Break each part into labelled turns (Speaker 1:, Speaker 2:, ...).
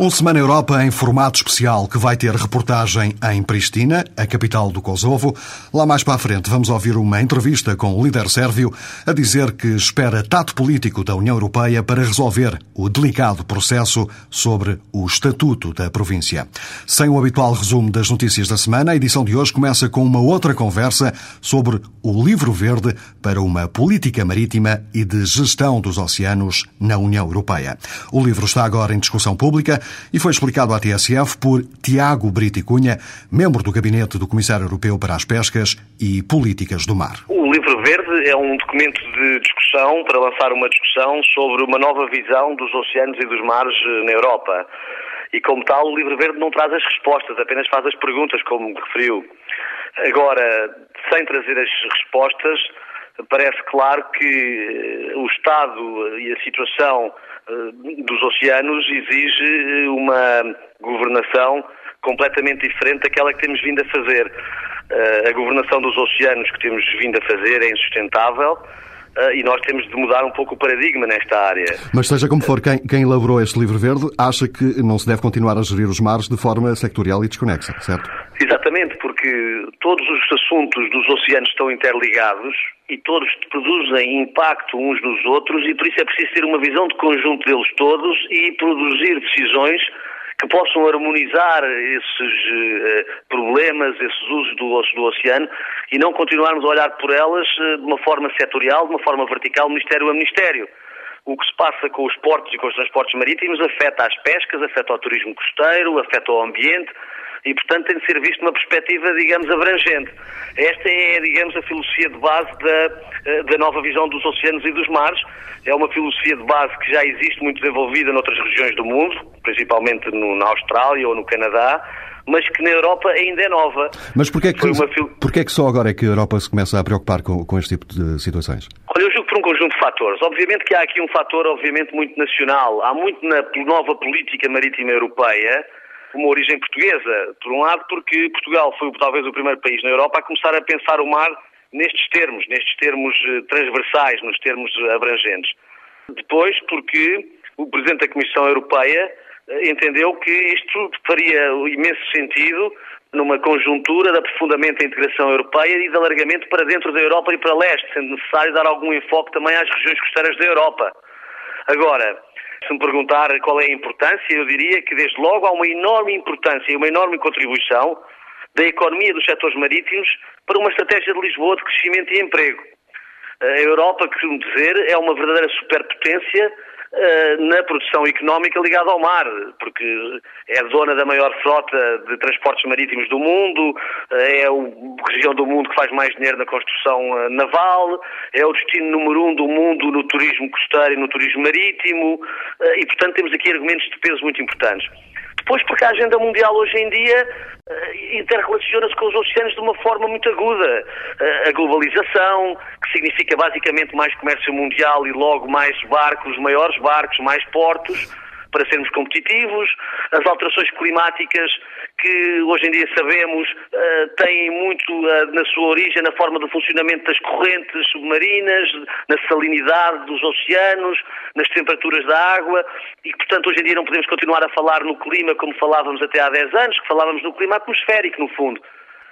Speaker 1: Um Semana Europa em formato especial que vai ter reportagem em Pristina, a capital do Kosovo. Lá mais para a frente vamos ouvir uma entrevista com o líder sérvio a dizer que espera tato político da União Europeia para resolver o delicado processo sobre o estatuto da província. Sem o habitual resumo das notícias da semana, a edição de hoje começa com uma outra conversa sobre o livro verde para uma política marítima e de gestão dos oceanos na União Europeia. O livro está agora em discussão pública e foi explicado à TSF por Tiago Brito Cunha, membro do gabinete do Comissário Europeu para as Pescas e Políticas do Mar.
Speaker 2: O Livro Verde é um documento de discussão para lançar uma discussão sobre uma nova visão dos oceanos e dos mares eh, na Europa. E como tal, o Livro Verde não traz as respostas, apenas faz as perguntas, como referiu. Agora, sem trazer as respostas, parece claro que eh, o Estado e a situação eh, dos oceanos exige eh, uma governação completamente diferente daquela que temos vindo a fazer. A governação dos oceanos que temos vindo a fazer é insustentável e nós temos de mudar um pouco o paradigma nesta área.
Speaker 1: Mas seja como for, quem, quem elaborou este livro verde acha que não se deve continuar a gerir os mares de forma sectorial e desconexa, certo?
Speaker 2: Exatamente, porque todos os assuntos dos oceanos estão interligados e todos produzem impacto uns nos outros e por isso é preciso ter uma visão de conjunto deles todos e produzir decisões que possam harmonizar esses uh, problemas, esses usos do, do oceano e não continuarmos a olhar por elas uh, de uma forma setorial, de uma forma vertical, ministério a ministério. O que se passa com os portos e com os transportes marítimos afeta as pescas, afeta o turismo costeiro, afeta o ambiente, e, portanto, tem de ser visto numa perspectiva, digamos, abrangente. Esta é, digamos, a filosofia de base da, eh, da nova visão dos oceanos e dos mares. É uma filosofia de base que já existe muito desenvolvida noutras regiões do mundo, principalmente no, na Austrália ou no Canadá, mas que na Europa ainda é nova.
Speaker 1: Mas porquê é que, uma... porquê é que só agora é que a Europa se começa a preocupar com, com este tipo de situações?
Speaker 2: Olha, eu julgo por um conjunto de fatores. Obviamente que há aqui um fator, obviamente, muito nacional. Há muito na nova política marítima europeia uma origem portuguesa. Por um lado, porque Portugal foi talvez o primeiro país na Europa a começar a pensar o mar nestes termos, nestes termos eh, transversais, nos termos abrangentes. Depois, porque o Presidente da Comissão Europeia eh, entendeu que isto faria imenso sentido numa conjuntura de aprofundamento da integração europeia e de alargamento para dentro da Europa e para leste, sendo necessário dar algum enfoque também às regiões costeiras da Europa. Agora, se me perguntar qual é a importância, eu diria que desde logo há uma enorme importância e uma enorme contribuição da economia dos setores marítimos para uma estratégia de Lisboa de crescimento e emprego. A Europa, costumo dizer, é uma verdadeira superpotência eh, na produção económica ligada ao mar, porque é a zona da maior frota de transportes marítimos do mundo, eh, é a região do mundo que faz mais dinheiro na construção eh, naval, é o destino número um do mundo no turismo costeiro e no turismo marítimo, e portanto temos aqui argumentos de peso muito importantes. Depois, porque a agenda mundial hoje em dia uh, interrelaciona-se com os oceanos de uma forma muito aguda. Uh, a globalização, que significa basicamente mais comércio mundial e logo mais barcos, maiores barcos, mais portos para sermos competitivos, as alterações climáticas que hoje em dia sabemos uh, têm muito uh, na sua origem na forma do funcionamento das correntes submarinas, na salinidade dos oceanos, nas temperaturas da água e portanto, hoje em dia não podemos continuar a falar no clima como falávamos até há 10 anos, que falávamos no clima atmosférico, no fundo.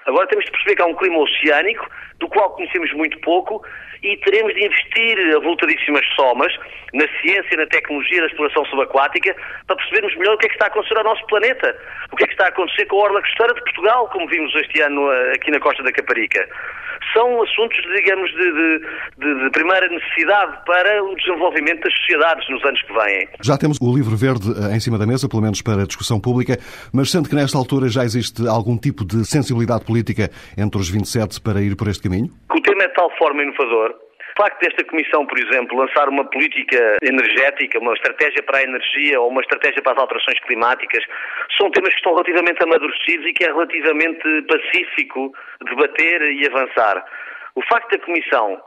Speaker 2: Agora temos de perceber que há um clima oceânico, do qual conhecemos muito pouco, e teremos de investir avultadíssimas somas na ciência, na tecnologia da exploração subaquática, para percebermos melhor o que é que está a acontecer ao nosso planeta, o que é que está a acontecer com a orla costeira de Portugal, como vimos este ano eh, aqui na costa da Caparica. São assuntos, digamos, de, de, de, de primeira necessidade para o desenvolvimento das sociedades nos anos que vêm.
Speaker 1: Já temos o livro verde eh, em cima da mesa, pelo menos para a discussão pública, mas sendo que nesta altura já existe algum tipo de sensibilidade política entre os 27 para ir por este caminho?
Speaker 2: O tema é de tal forma inovador o facto desta Comissão, por exemplo, lançar uma política energética, uma estratégia para a energia ou uma estratégia para as alterações climáticas, são temas que estão relativamente amadurecidos e que é relativamente pacífico debater e avançar. O facto da Comissão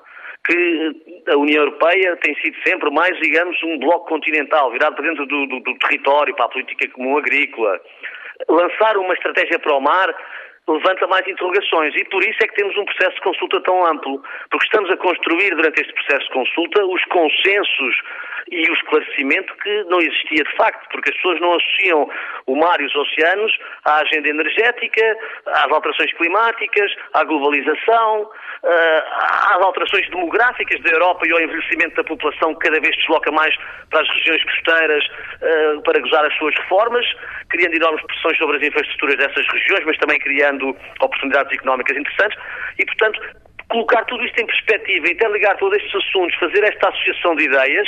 Speaker 2: que a União Europeia tem sido sempre mais, digamos, um bloco continental, virado para dentro do, do, do território, para a política comum agrícola. Lançar uma estratégia para o mar levanta mais interrogações. E por isso é que temos um processo de consulta tão amplo, porque estamos a construir durante este processo de consulta os consensos e o esclarecimento que não existia de facto, porque as pessoas não associam o mar e os oceanos à agenda energética, às alterações climáticas, à globalização, eh, às alterações demográficas da Europa e ao envelhecimento da população que cada vez desloca mais para as regiões costeiras eh, para gozar as suas reformas, criando enormes pressões sobre as infraestruturas dessas regiões, mas também criando oportunidades económicas interessantes e, portanto, colocar tudo isto em perspectiva, interligar todos estes assuntos, fazer esta associação de ideias,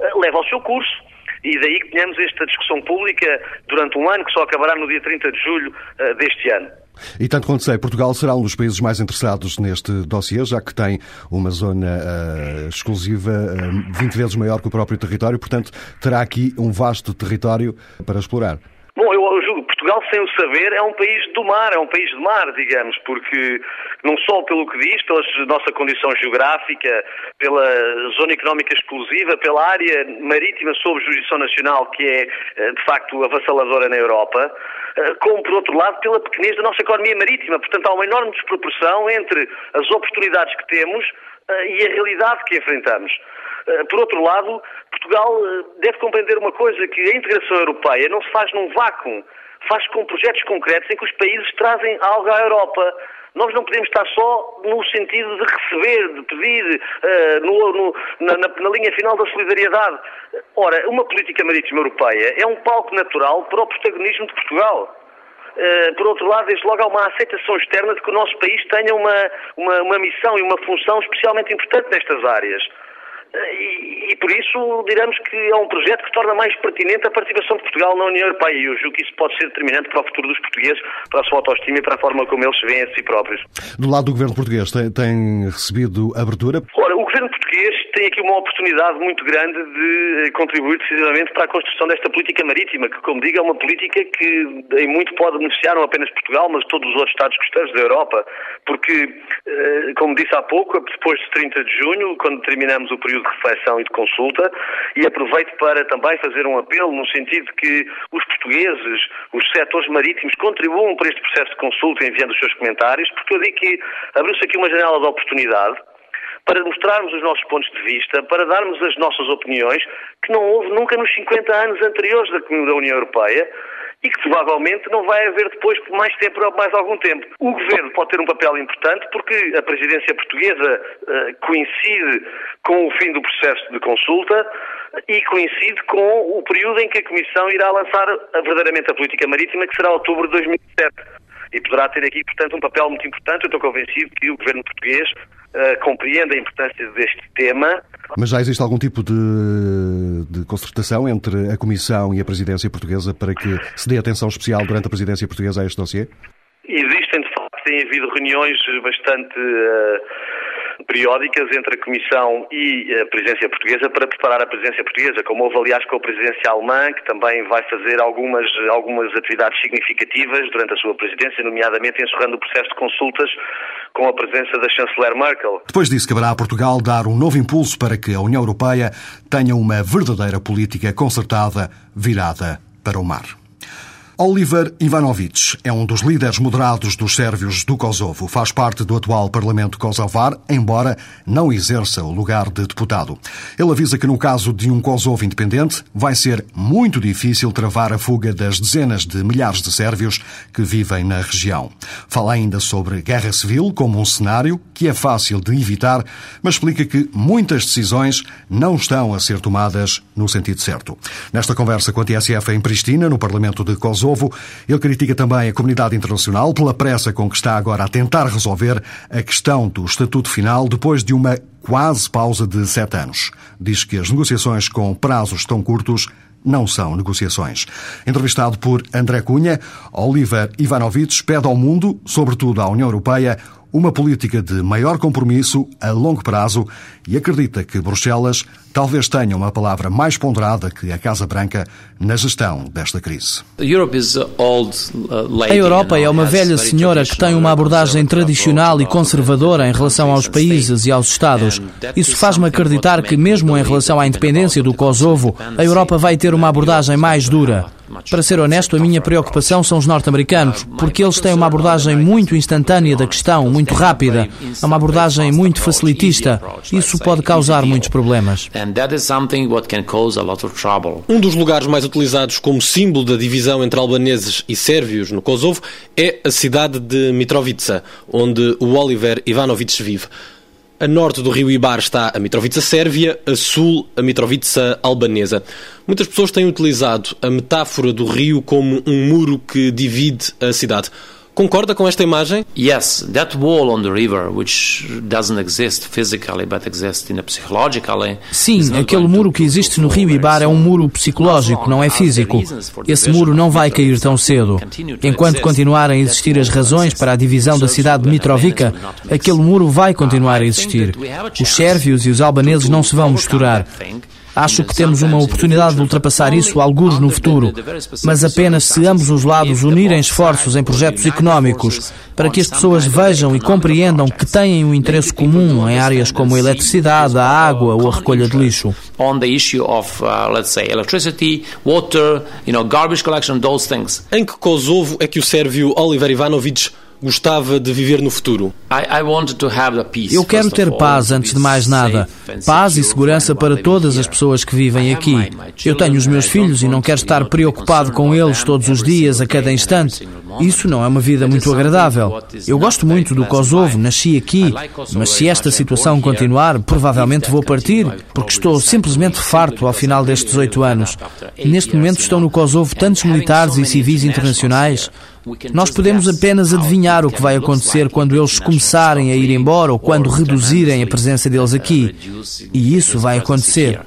Speaker 2: eh, leva ao seu curso. E daí que tenhamos esta discussão pública durante um ano, que só acabará no dia 30 de julho uh, deste ano.
Speaker 1: E tanto quanto sei, Portugal será um dos países mais interessados neste dossiê, já que tem uma zona uh, exclusiva uh, 20 vezes maior que o próprio território, portanto terá aqui um vasto território para explorar.
Speaker 2: Bom, eu, eu julgo que Portugal, sem o saber, é um país do mar, é um país de mar, digamos, porque não só pelo que diz, pela nossa condição geográfica, pela zona económica exclusiva, pela área marítima sob jurisdição nacional, que é, eh, de facto, avassaladora na Europa, eh, como, por outro lado, pela pequenez da nossa economia marítima. Portanto, há uma enorme desproporção entre as oportunidades que temos eh, e a realidade que enfrentamos. Eh, por outro lado, Portugal eh, deve compreender uma coisa, que a integração europeia não se faz num vácuo, faz com projetos concretos em que os países trazem algo à Europa. Nós não podemos estar só no sentido de receber, de pedir, uh, no, no, na, na, linha final da solidariedade. Ora, uma política marítima europeia é um palco natural para o protagonismo de Portugal. Uh, por outro lado, desde logo há uma aceitação externa de que o nosso país tenha uma, uma, uma missão e uma função especialmente importante nestas áreas. E, e, por isso diremos que é um projeto que torna mais pertinente a participação de Portugal na União Europeia e eu julgo que isso pode ser determinante para o futuro dos portugueses, para a sua autoestima e para a forma como eles se veem a si próprios.
Speaker 1: Do lado do governo português, tem, tem recebido abertura?
Speaker 2: Ora, o governo português tem aqui uma oportunidade muito grande de eh, contribuir decisivamente para a construção desta política marítima, que, como digo, é uma política que em muito pode beneficiar não apenas Portugal, mas todos os outros Estados costeiros da Europa, porque, eh, como disse há pouco, depois de 30 de junho, quando terminamos o período de reflexão e de consulta e aproveito para também fazer um apelo no sentido que os portugueses, os setores marítimos contribuam para este processo de consulta enviando os seus comentários, porque eu digo que abriu-se aqui uma janela de oportunidade para mostrarmos os nossos pontos de vista, para darmos as nossas opiniões, que não houve nunca nos 50 anos anteriores da União Europeia, e que provavelmente não vai haver depois por mais tempo ou mais algum tempo. O governo pode ter um papel importante porque a presidência portuguesa uh, coincide com o fim do processo de consulta e coincide com o período em que a Comissão irá lançar verdadeiramente a política marítima, que será outubro de 2007 e poderá ter aqui, portanto, um papel muito importante. Eu estou convencido que o governo português uh, compreende a importância deste tema.
Speaker 1: Mas já existe algum tipo de, de concertação entre a Comissão e a presidência portuguesa para que se dê atenção especial durante a presidência portuguesa a este dossiê?
Speaker 2: Existem, de facto, têm havido reuniões bastante. Uh, periódicas entre a Comissão e a presidência portuguesa para preparar a presidência portuguesa, como houve, aliás, com a presidência alemã, que também vai fazer algumas, algumas atividades significativas durante a sua presidência, nomeadamente encerrando o processo de consultas com a presença da chanceler Merkel.
Speaker 1: Depois disso, caberá a Portugal dar um novo impulso para que a União Europeia tenha uma verdadeira política concertada virada para o mar. Oliver Ivanovic é um dos líderes moderados dos sérvios do Kosovo. Faz parte do atual Parlamento kosovar, embora não exerça o lugar de deputado. Ele avisa que no caso de um Kosovo independente, vai ser muito difícil travar a fuga das dezenas de milhares de sérvios que vivem na região. Fala ainda sobre guerra civil como um cenário que é fácil de evitar, mas explica que muitas decisões não estão a ser tomadas no sentido certo. Nesta conversa com a TSF em Pristina, no Parlamento de Kosovo, Kosovo. Ele critica também a comunidade internacional pela pressa com que está agora a tentar resolver a questão do estatuto final depois de uma quase pausa de sete anos. Diz que as negociações com prazos tão curtos não são negociações. Entrevistado por André Cunha, Oliver Ivanovic pede ao mundo, sobretudo à União Europeia, uma política de maior compromisso a longo prazo e acredita que Bruxelas talvez tenha uma palavra mais ponderada que a Casa Branca na gestão desta crise.
Speaker 3: Uh, a Europa é uma velha senhora que tem uma abordagem tradicional e conservadora em relação aos países e aos Estados. Isso faz-me acreditar que, mesmo em relação à independência do Kosovo, a Europa vai ter uma abordagem mais dura. Para ser honesto, a minha preocupação são os norte-americanos, porque eles têm uma abordagem muito instantânea da questão, muito rápida, é uma abordagem muito facilitista. Isso pode causar muitos problemas.
Speaker 4: Um dos lugares mais utilizados como símbolo da divisão entre albaneses e sérvios no Kosovo é a cidade de Mitrovica, onde o Oliver Ivanovic vive. A norte do rio Ibar está a Mitrovica Sérvia, a sul a Mitrovica Albanesa. Muitas pessoas têm utilizado a metáfora do rio como um muro que divide a cidade. Concorda com esta imagem?
Speaker 5: Yes, that wall on the river, which doesn't exist physically but exists in a psychologically.
Speaker 3: Sim, aquele muro que existe no Rio Ibar é um muro psicológico, não é físico. Esse muro não vai cair tão cedo. Enquanto continuarem a existir as razões para a divisão da cidade de Mitrovica, aquele muro vai continuar a existir. Os sérvios e os albaneses não se vão misturar. Acho que temos uma oportunidade de ultrapassar isso alguns no futuro, mas apenas se ambos os lados unirem esforços em projetos económicos para que as pessoas vejam e compreendam que têm um interesse comum em áreas como a eletricidade, a água ou a recolha de lixo.
Speaker 5: On the issue of, uh, let's say, electricity, water, you know, garbage collection, those things.
Speaker 4: Em que Kosovo é que o sérvio Oliver Ivanovic gostava de viver no futuro?
Speaker 3: Eu quero ter paz antes de mais nada. Paz e segurança para todas as pessoas que vivem aqui. Eu tenho os meus filhos e não quero estar preocupado com eles todos os dias, a cada instante. Isso não é uma vida muito agradável. Eu gosto muito do Kosovo, nasci aqui, mas se esta situação continuar, provavelmente vou partir, porque estou simplesmente farto ao final destes oito anos. Neste momento estão no Kosovo tantos militares e civis internacionais. Nós podemos apenas adivinhar o que vai acontecer quando eles começarem a ir embora ou quando reduzirem a presença deles aqui. E isso vai acontecer.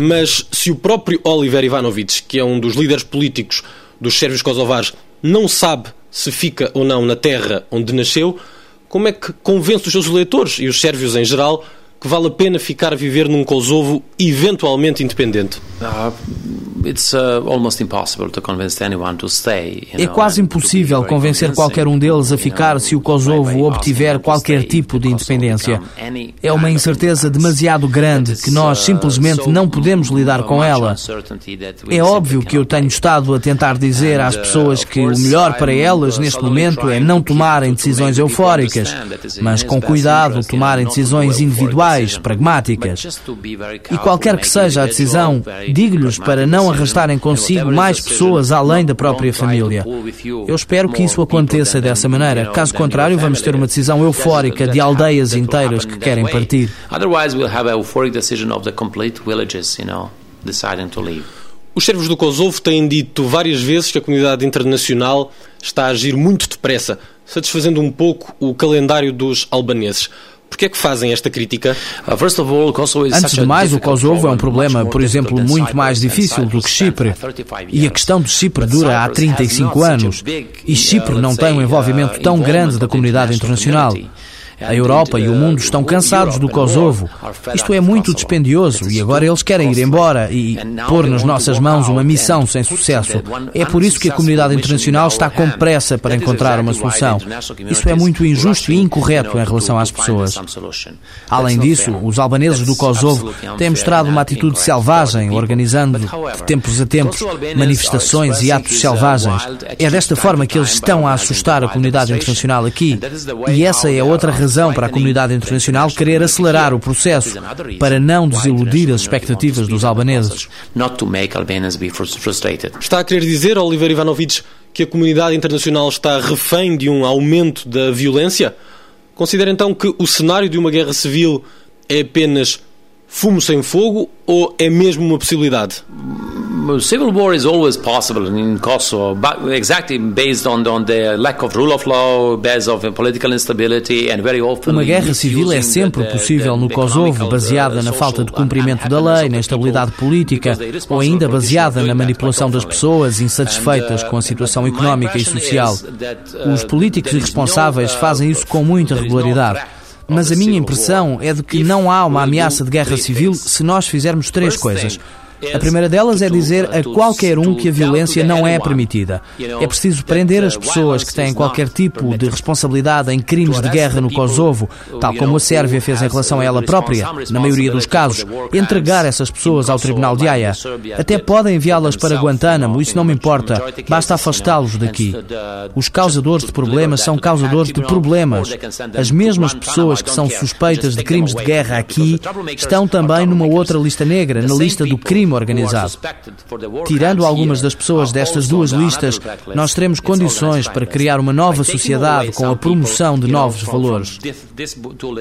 Speaker 4: Mas se o próprio Oliver Ivanovic, que é um dos líderes políticos dos sérvios kosovares, não sabe se fica ou não na terra onde nasceu, como é que convence os seus eleitores e os sérvios em geral que vale a pena ficar a viver num Kosovo eventualmente independente? Uh,
Speaker 3: é quase impossível convencer qualquer um deles a ficar se o Kosovo obtiver qualquer tipo de independência. É uma incerteza demasiado grande que nós uh, simplesmente não podemos lidar com ela. É óbvio que eu tenho estado a tentar dizer às uh, pessoas que o melhor para elas uh, neste momento é não tomarem decisões eufóricas, mas com cuidado tomarem decisões individuais, pragmáticas. E qualquer que seja a decisão, digo-lhes para não arrastarem consigo mais pessoas além da própria família. Eu espero que isso aconteça dessa maneira. Caso contrário, vamos ter uma decisão eufórica de aldeias inteiras que querem partir.
Speaker 4: Os sérvios do Kosovo têm dito várias vezes que a comunidade internacional está a agir muito depressa, satisfazendo um pouco o calendário dos albaneses. Por que é que fazem esta crítica?
Speaker 3: Uh, Antes de mais, o Kosovo é um problema, por exemplo, muito mais difícil do que Chipre. E a questão de Chipre dura há 35 anos. E Chipre não tem um envolvimento tão grande da comunidade internacional. A Europa e o mundo estão cansados do Kosovo. Isto é muito dispendioso e agora eles querem ir embora e pôr nas nossas mãos uma missão sem sucesso. É por isso que a comunidade internacional está com pressa para encontrar uma solução. Isso é muito injusto e incorreto em relação às pessoas. Além disso, os albaneses do Kosovo têm mostrado uma atitude selvagem, organizando, de tempos a tempos, manifestações e atos selvagens. É desta forma que eles estão a assustar a comunidade internacional aqui. E essa é outra razão razão para a comunidade internacional querer acelerar o processo para não desiludir as expectativas dos albaneses.
Speaker 4: Está a querer dizer, Oliver Ivanovic, que a comunidade internacional está refém de um aumento da violência? Considera então que o cenário de uma guerra civil é apenas fumo sem fogo ou é mesmo uma possibilidade?
Speaker 5: Civil war is always possible in Kosovo, but exactly based on, on the lack of rule of law, based on political instability and very often
Speaker 3: Uma guerra civil é sempre possível no Kosovo, baseada na falta de cumprimento da lei, na instabilidade política ou ainda baseada na manipulação das pessoas insatisfeitas com a situação económica e social. Os políticos irresponsáveis fazem isso com muita regularidade. Mas a minha impressão é de que não há uma ameaça de guerra civil se nós fizermos três coisas. A primeira delas é dizer a qualquer um que a violência não é permitida. É preciso prender as pessoas que têm qualquer tipo de responsabilidade em crimes de guerra no Kosovo, tal como a Sérvia fez em relação a ela própria, na maioria dos casos, entregar essas pessoas ao Tribunal de Haia. Até podem enviá-las para Guantánamo, isso não me importa, basta afastá-los daqui. Os causadores de problemas são causadores de problemas. As mesmas pessoas que são suspeitas de crimes de guerra aqui estão também numa outra lista negra, na lista do crime crime organizado. Tirando algumas das pessoas destas duas listas, nós teremos condições para criar uma nova sociedade com a promoção de novos valores.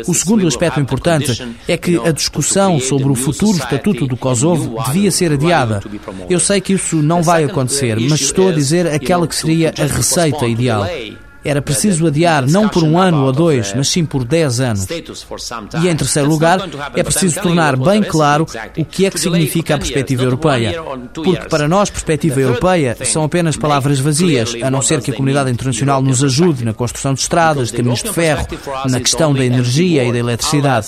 Speaker 3: O segundo aspecto importante é que a discussão sobre o futuro estatuto do Kosovo devia ser adiada. Eu sei que isso não vai acontecer, mas estou a dizer aquela que seria a receita ideal. Era preciso adiar não por um ano ou dois, mas sim por dez anos. E em terceiro lugar, é preciso tornar bem claro o que é que significa a perspectiva europeia. Porque para nós, perspectiva europeia são apenas palavras vazias, a não ser que a comunidade internacional nos ajude na construção de estradas, de caminhos de ferro, na questão da energia e da eletricidade.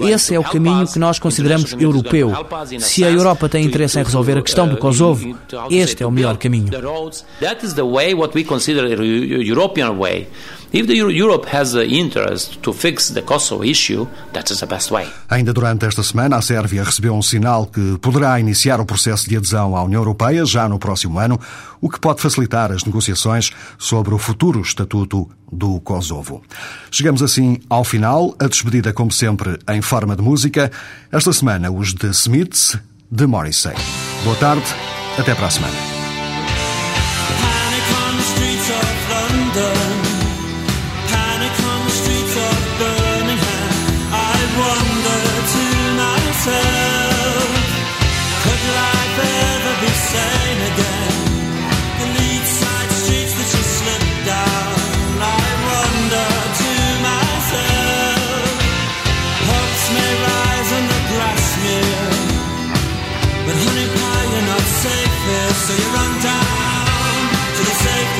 Speaker 3: Esse é o caminho que nós consideramos europeu. Se a Europa tem interesse em resolver a questão do Kosovo, este é o melhor caminho.
Speaker 5: European way. If the Europe has interest to fix the Kosovo issue, the best way.
Speaker 1: Ainda durante esta semana, a Sérvia recebeu um sinal que poderá iniciar o processo de adesão à União Europeia já no próximo ano, o que pode facilitar as negociações sobre o futuro estatuto do Kosovo. Chegamos assim ao final, a despedida como sempre em forma de música. Esta semana os The Smiths de Morrissey. Boa tarde, até para a semana.